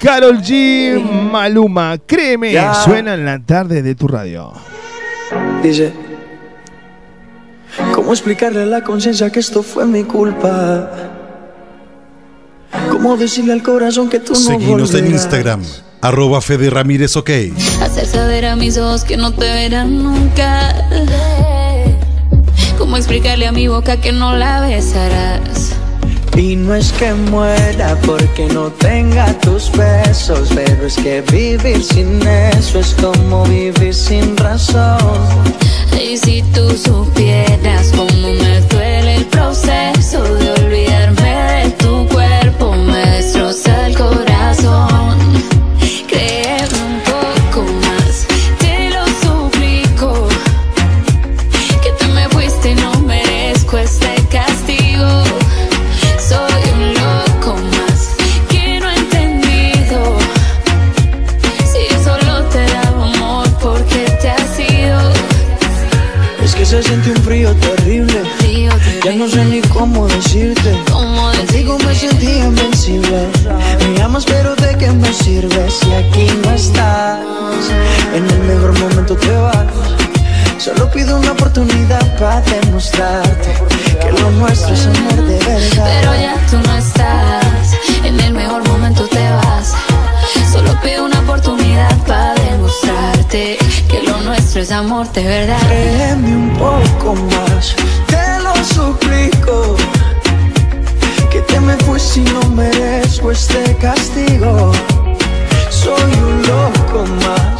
Carol G, Maluma, créeme, Ya. suena en la tarde de tu radio. Dice, ¿cómo explicarle a la conciencia que esto fue mi culpa? ¿Cómo decirle al corazón que tú no Seguinos en volverás? Instagram, arroba Fede Ramírez OK. Hacer saber a mis ojos que no te verán nunca. ¿Cómo explicarle a mi boca que no la besarás? Y no es que muera porque no tenga tus besos, pero es que vivir sin eso es como vivir sin razón. Y si tú supieras cómo me duele el proceso demostrarte que lo nuestro es amor de verdad. Pero ya tú no estás, en el mejor momento te vas. Solo pido una oportunidad para demostrarte que lo nuestro es amor de verdad. Créeme un poco más, te lo suplico. Que te me fuiste y no merezco este castigo. Soy un loco más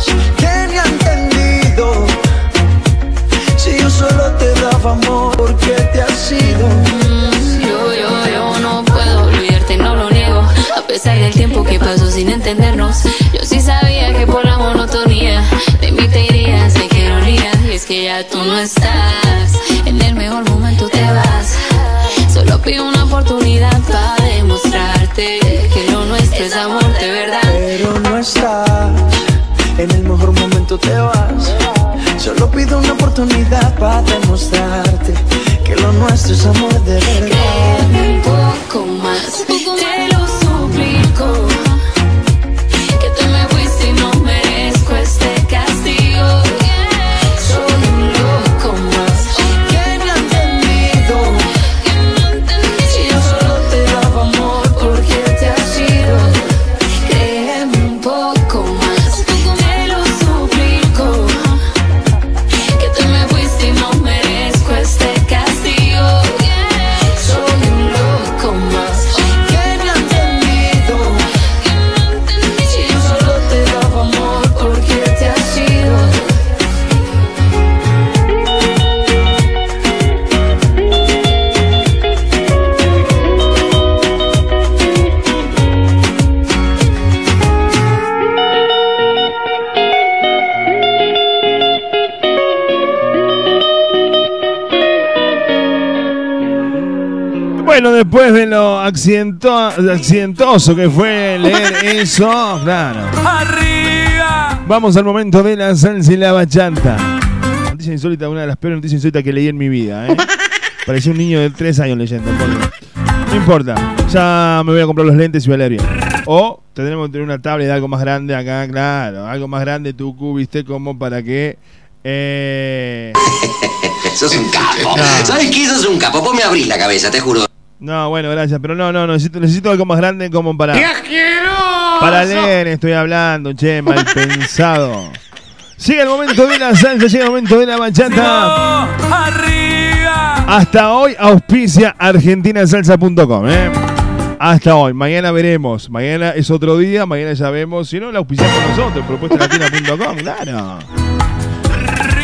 te daba amor, porque te has ido? Yo, yo, yo no puedo olvidarte, no lo niego. A pesar del tiempo que pasó sin entendernos, yo sí sabía que por la monotonía de mí te irías, de que ironía. Y es que ya tú no estás, en el mejor momento te vas. Solo pido una oportunidad para demostrarte que lo nuestro es amor de verdad. Pero no estás, en el mejor momento te vas. Solo pido una oportunidad para demostrarte que lo nuestro es amor de verdad. Un poco más, accidentoso que fue leer eso, claro. ¡Arriba! Vamos al momento de la salsa y la bachata. Noticia insólita, una de las peores noticias insólitas que leí en mi vida, ¿eh? Parecía un niño de 3 años leyendo. No importa, ya me voy a comprar los lentes y voy a leer bien. O tendremos que tener una tablet de algo más grande acá, claro. Algo más grande, tú, viste, como para que... Eh... Sos un capo. No. ¿Sabes qué? Sos un capo. Vos me abrís la cabeza, te juro. No, bueno, gracias, pero no, no, necesito, necesito algo más grande como para... ¡Qué asqueroso! Para leer estoy hablando, che, mal pensado. Llega el momento de la salsa, llega el momento de la bachata. ¡Arriba! Hasta hoy auspicia argentinasalsa.com, ¿eh? Hasta hoy. Mañana veremos. Mañana es otro día. Mañana ya vemos. Si no, la auspiciamos nosotros. Propuestalatina.com. Claro.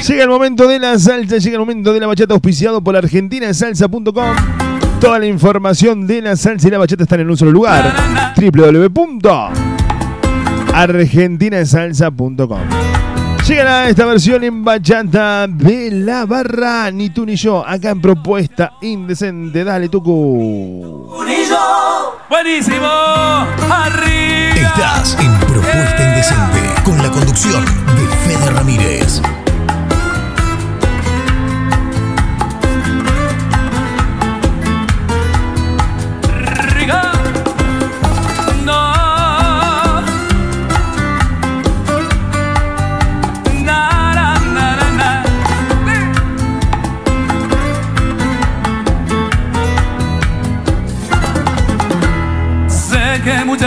Llega el momento de la salsa. Llega el momento de la bachata auspiciado por argentinasalsa.com. Toda la información de la salsa y la bachata están en un solo lugar. www.argentinasalsa.com. Llegará esta versión en bachata de la barra, ni tú ni yo, acá en propuesta indecente. Dale, Tucu. Buenísimo. Arriba. Estás en Propuesta Indecente con la conducción de Fede Ramírez.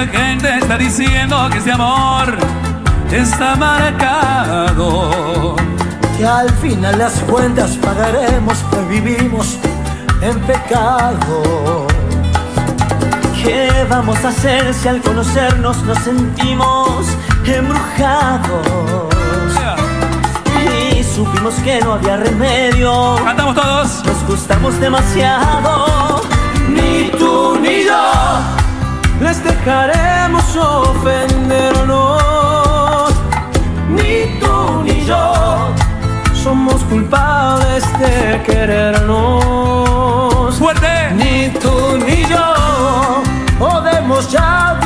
Mucha gente está diciendo que este amor está marcado. Que al final las cuentas pagaremos, pues vivimos en pecado. ¿Qué vamos a hacer si al conocernos nos sentimos embrujados? Y supimos que no había remedio. Cantamos todos. Nos gustamos demasiado. Ni tú ni yo les dejaremos ofendernos. Ni tú ni yo somos culpables de querernos. Fuerte. Ni tú ni yo podemos ya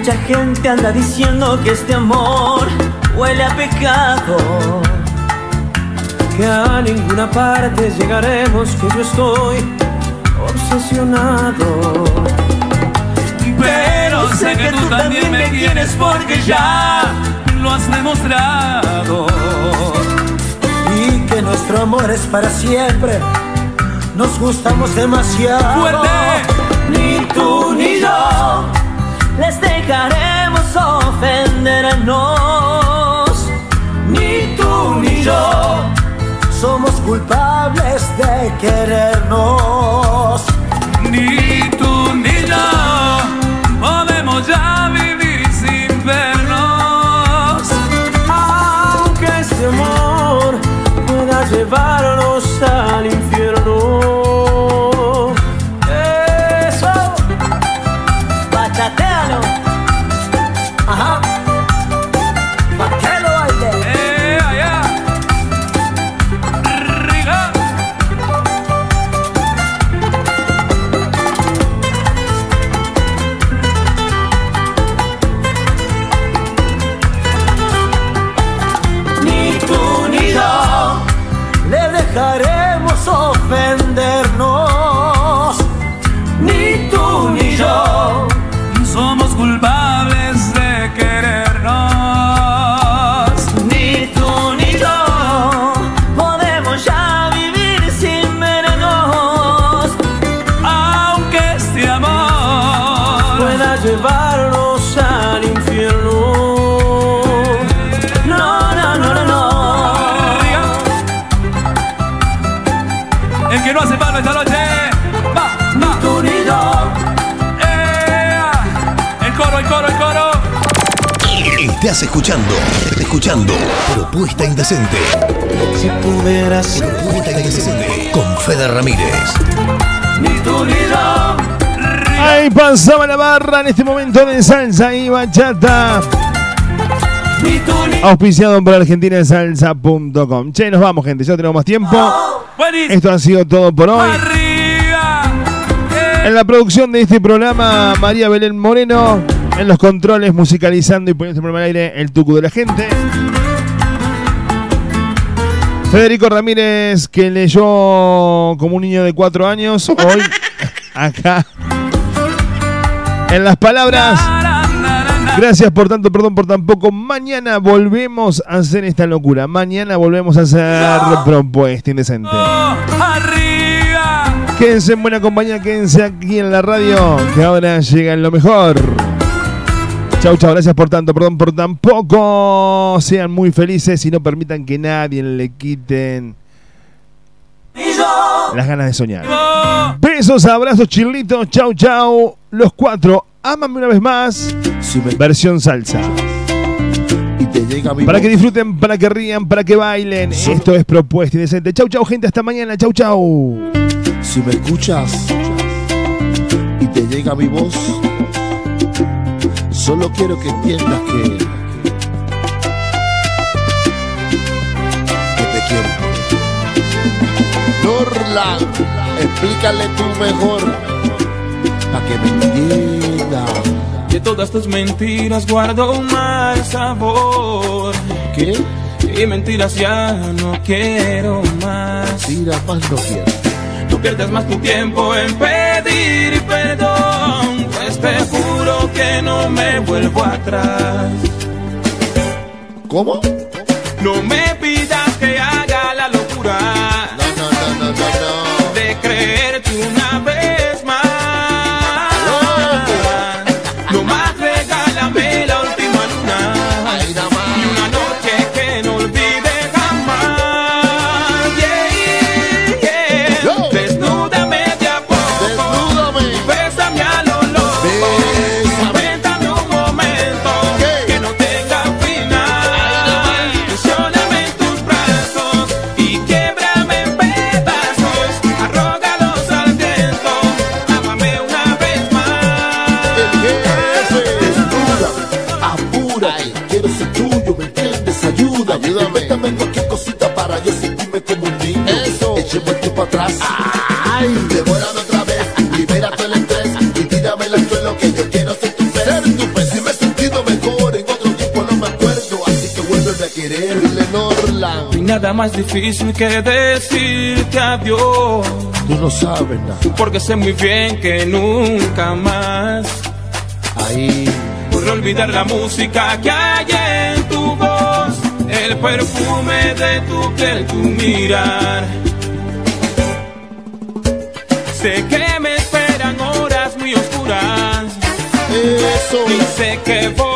mucha gente anda diciendo que este amor huele a pecado. Que a ninguna parte llegaremos, que yo estoy obsesionado. Pero sé que tú también me tienes porque ya lo has demostrado. Y que nuestro amor es para siempre. Nos gustamos demasiado. Fuerte. Ni tú ni Si pudieras con Fede Ramírez. ni tú ni yo. Ahí pasaba la barra en este momento de salsa y bachata. Auspiciado por argentinasalsa.com. Che, nos vamos, gente. Ya tenemos más tiempo. Buenísimo. Esto ha sido todo por hoy. Arriba. Eh. En la producción de este programa, María Belén Moreno. En los controles, musicalizando y poniendo este programa al aire, el tucu de la gente. Federico Ramírez, que leyó como un niño de cuatro años, hoy acá. En las palabras, Gracias por tanto, perdón por tan poco. Mañana volvemos a hacer esta locura. Mañana volvemos a hacer propuesta indecente. Arriba. Quédense en buena compañía, quédense aquí en la radio, que ahora llega en lo mejor. Chau, chau, gracias por tanto, perdón por tan poco. Sean muy felices y no permitan que nadie le quiten las ganas de soñar. Besos, abrazos, chilitos, chau, chau. Los cuatro, ámame una vez más. Versión salsa. Para que disfruten, para que rían, para que bailen. Esto es propuesta indecente. Chau, chau, gente. Hasta mañana. Chau, chau. Si me escuchas y te llega mi voz, solo quiero que entiendas que, que te quiero. Norla, explícale tú mejor, para que me entienda. De todas tus mentiras guardo un mal sabor. ¿Qué? Y mentiras ya no quiero más. Mentiras más no quiero. No pierdas más tu tiempo en pedir perdón, te juro que no me vuelvo atrás. ¿Cómo? No me pidas que haga la locura quiero ser tuyo, ¿me entiendes? Ayúdame, Ayúdame. cualquier cosita para yo sentirme como un niño. Eso, echemos el tiempo atrás. Ay, devórame otra vez, libera todo el estrés y tírame el suelo que yo quiero ser tu pez. Ser tu pez, si me he sentido mejor en otro tiempo no me acuerdo, así que vuélveme a querer, Lenorla. No hay nada más difícil que decirte adiós. Tú no sabes nada. Porque sé muy bien que nunca más Ahí. Olvidar la música que hay en tu voz, el perfume de tu piel, tu mirar. Sé que me esperan horas muy oscuras. Eso. Y sé que voy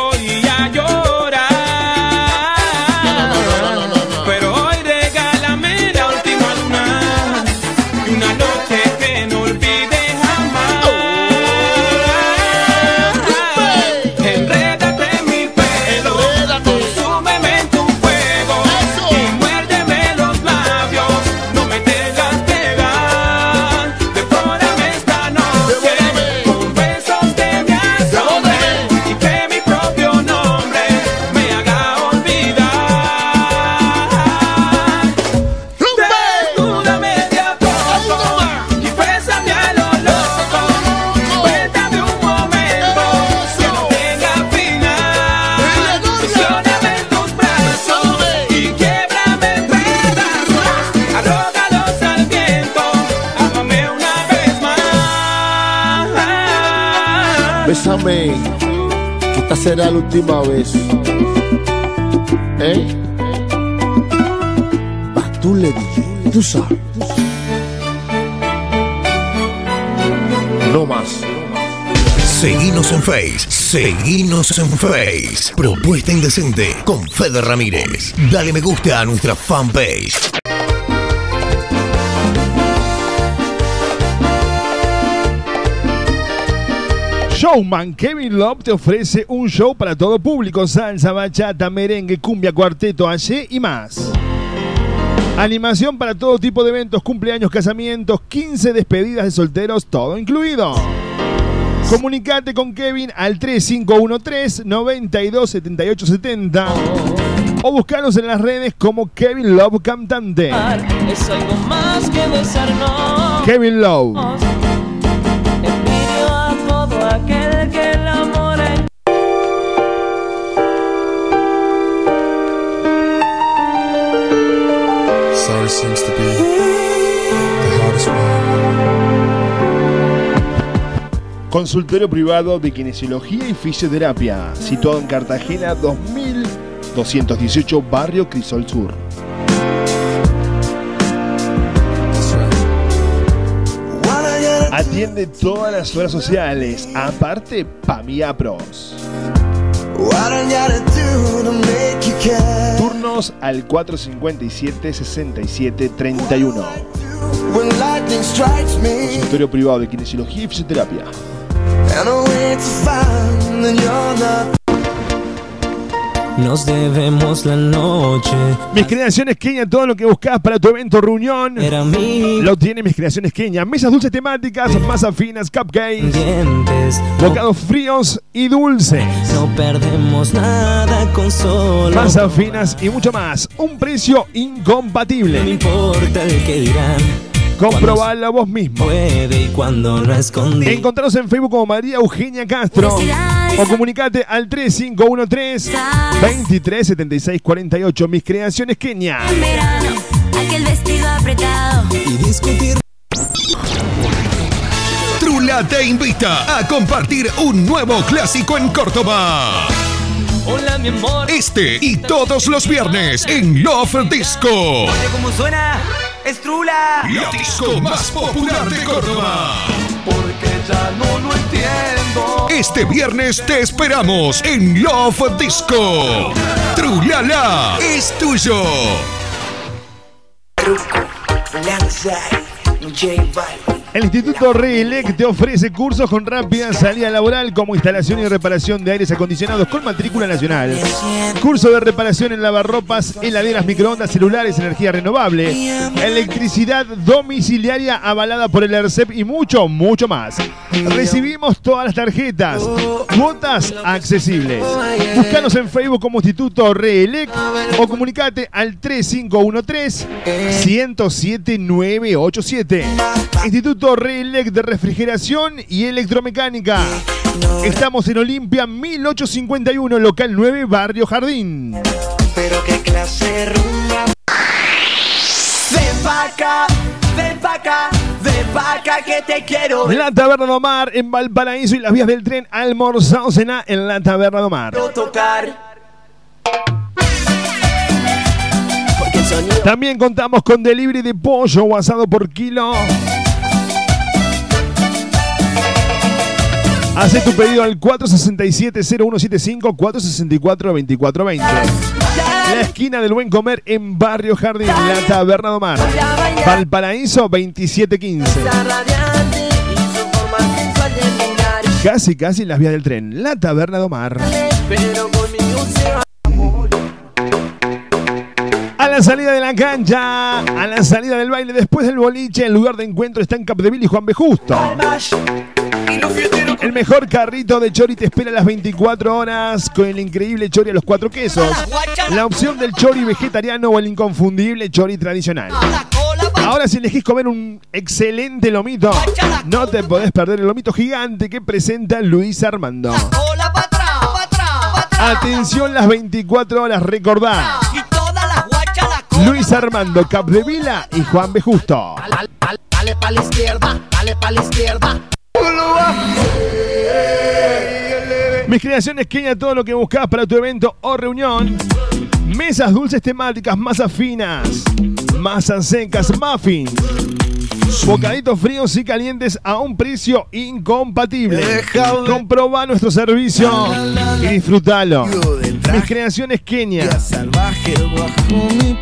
será la última vez. ¿Eh? Va, tú le dije, tú sabes. No más. Seguinos en Face, seguinos en Face. Propuesta Indecente con Fede Ramírez. Dale me gusta a nuestra fanpage. Showman Kevin Love te ofrece un show para todo público: salsa, bachata, merengue, cumbia, cuarteto, allí y más. Animación para todo tipo de eventos, cumpleaños, casamientos, 15 despedidas de solteros, todo incluido. Comunicate con Kevin al 3513-927870 o buscanos en las redes como Kevin Love Cantante. Es algo más que besarnos. Kevin Love. Que el amor en Sorry seems to be the hardest one. Consultorio privado de kinesiología y fisioterapia, situado en Cartagena 2218, barrio Crisol Sur. Atiende todas las horas sociales, aparte Pamia Pros. Turnos al 457-6731. Consultorio privado de kinesiología y fisioterapia. Nos debemos la noche. Mis creaciones Kenia, todo lo que buscas para tu evento reunión. Era mi Lo tiene mis creaciones Kenia. Mesas dulces temáticas, masas finas, cupcakes, dientes. bocados fríos y dulces. No perdemos nada con solo. Masas finas y mucho más. Un precio No incompatible. importa el que dirán. Comprobalo vos mismo. Puede y cuando no escondí. Encontranos en Facebook como María Eugenia Castro o comunicate al 3513 237648 Mis creaciones Kenia. En verano, aquel vestido apretado. Y discutir. Trula te invita a compartir un nuevo clásico en Córdoba. Hola, mi amor. Este y todos los viernes en Love Disco. Oye, ¿Cómo suena? ¡Estrula! La disco más popular de Córdoba. Porque ya no lo entiendo. Este viernes te esperamos en Love Disco. Trulala es tuyo. El Instituto RELEC te ofrece cursos con rápida salida laboral como instalación y reparación de aires acondicionados con matrícula nacional. Curso de reparación en lavarropas, heladeras, microondas, celulares, energía renovable, electricidad domiciliaria avalada por el ERCEP y mucho, mucho más. Recibimos todas las tarjetas, cuotas accesibles. Búscanos en Facebook como Instituto RELEC o comunicate al 3513 107 987. Instituto RELEC de Refrigeración y Electromecánica. Estamos en Olimpia 1851, local 9, Barrio Jardín. Pero qué clase de rumba. Ven pa' acá, ven pa' acá, ven pa' acá que te quiero. La Taberna do Mar en Valparaíso y las vías del tren Almorzado Cena en la Taberna do Mar. tocar. También contamos con delivery de pollo o asado por kilo. Hace tu pedido al 467-0175, 464-2420. La esquina del buen comer en Barrio Jardín, la Taberna do Mar. Valparaíso 2715. Casi, casi las vías del tren. La Taberna do Mar. Pero conmigo se va. A la salida de la cancha, a la salida del baile, después del boliche, el lugar de encuentro está en Capdeville y Juan B. Justo. El mejor carrito de chori te espera a las 24 horas con el increíble chori a los cuatro quesos. La opción del chori vegetariano o el inconfundible chori tradicional. Ahora si elegís comer un excelente lomito, no te podés perder el lomito gigante que presenta Luis Armando. Atención las 24 horas, recordá. Luis Armando Capdevila y Juan B. Justo. Dale, dale, dale pa' la izquierda, dale pa' la izquierda. Mis creaciones Kenia, todo lo que buscas para tu evento o reunión. Mesas dulces temáticas, masas finas, masas secas, muffins. Bocaditos fríos y calientes a un precio incompatible. Comproba nuestro servicio y disfrútalo. Mis creaciones Kenia.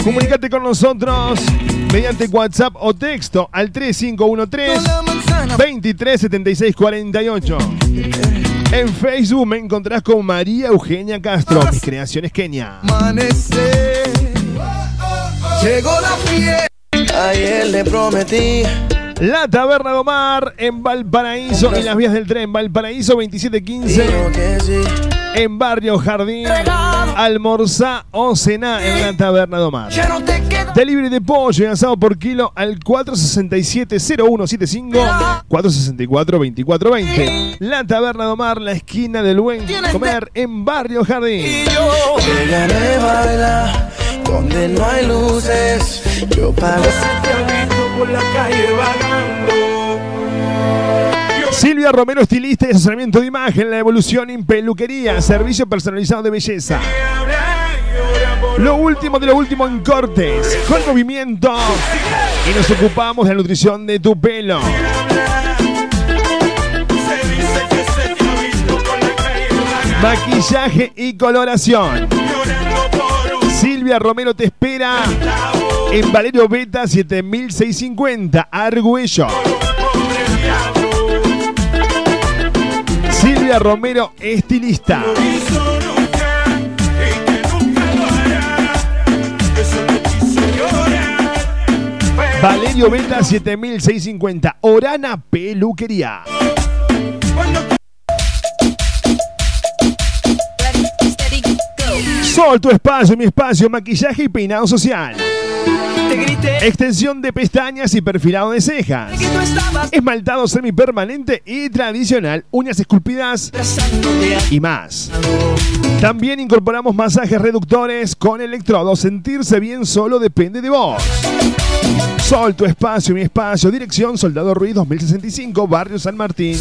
Comunicate con nosotros mediante WhatsApp o texto al 3513 237648. En Facebook me encontrás con María Eugenia Castro, mis creaciones Kenia. Llegó la fiesta. Ayer le prometí. La Taberna do Mar en Valparaíso y las vías del tren Valparaíso 2715 que sí. En Barrio Jardín. Almorzá o cená en la Taberna do Mar. Ya no te queda. Delivery de pollo y asado por kilo al 467-0175, 464-2420. La Taberna do Mar, la esquina del buen comer en Barrio Jardín. Bailar donde no hay luces. Yo pago. por la calle vagando. Silvia Romero, estilista y asesoramiento de imagen, la evolución en peluquería, servicio personalizado de belleza. Lo último de lo último en cortes, con movimiento. Y nos ocupamos de la nutrición de tu pelo. Maquillaje y coloración. Silvia Romero te espera en Valerio Beta 7650, Argüello. Romero, estilista. Valerio Beta 7650, Orana Peluquería. Sol, tu espacio, mi espacio, maquillaje y peinado social. Extensión de pestañas y perfilado de cejas. Esmaltado semipermanente y tradicional, uñas esculpidas y más. También incorporamos masajes reductores con electrodos. Sentirse bien solo depende de vos. Sol, tu espacio, mi espacio. Dirección Soldado Ruiz 2065, Barrio San Martín.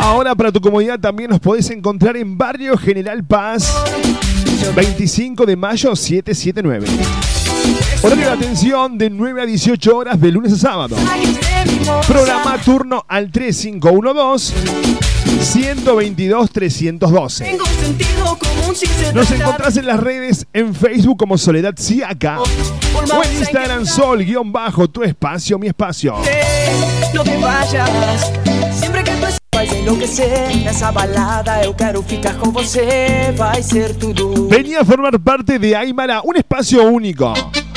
Ahora para tu comodidad también nos podés encontrar en Barrio General Paz 25 de mayo 779. Horario de atención de 9 a 18 horas de lunes a sábado. Programa turno al 3512 122 312. Nos encontrás en las redes en Facebook como Soledad Siaca o en Instagram Sol guion bajo tu espacio mi espacio. No te vayas, sempre que tu vai enlouquecer Nessa balada eu quero ficar com você Vai ser tudo Venía a formar parte de Aymara, un espacio único.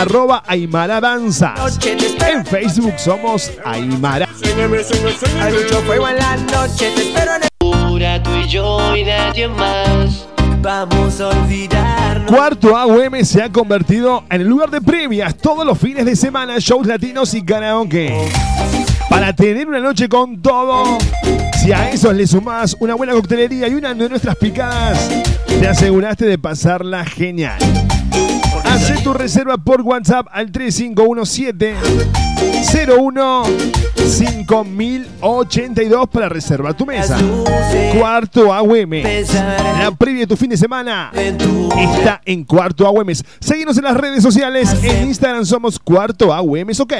arroba Aymara Danzas. En Facebook somos Aymara. Hay mucho fuego en la noche Te espero en el Pura tú y yo y nadie más. Vamos a olvidarnos Cuarto AUM se ha convertido en el lugar de previas todos los fines de semana, shows latinos y karaoke. Para tener una noche con todo, si a eso le sumás una buena coctelería y una de nuestras picadas, te aseguraste de pasarla genial. Tu reserva por WhatsApp al 3517 01 5082 para reservar tu mesa. Cuarto AUM. La previa de tu fin de semana está en Cuarto AUM. Seguimos en las redes sociales. En Instagram somos Cuarto AUM. Ok.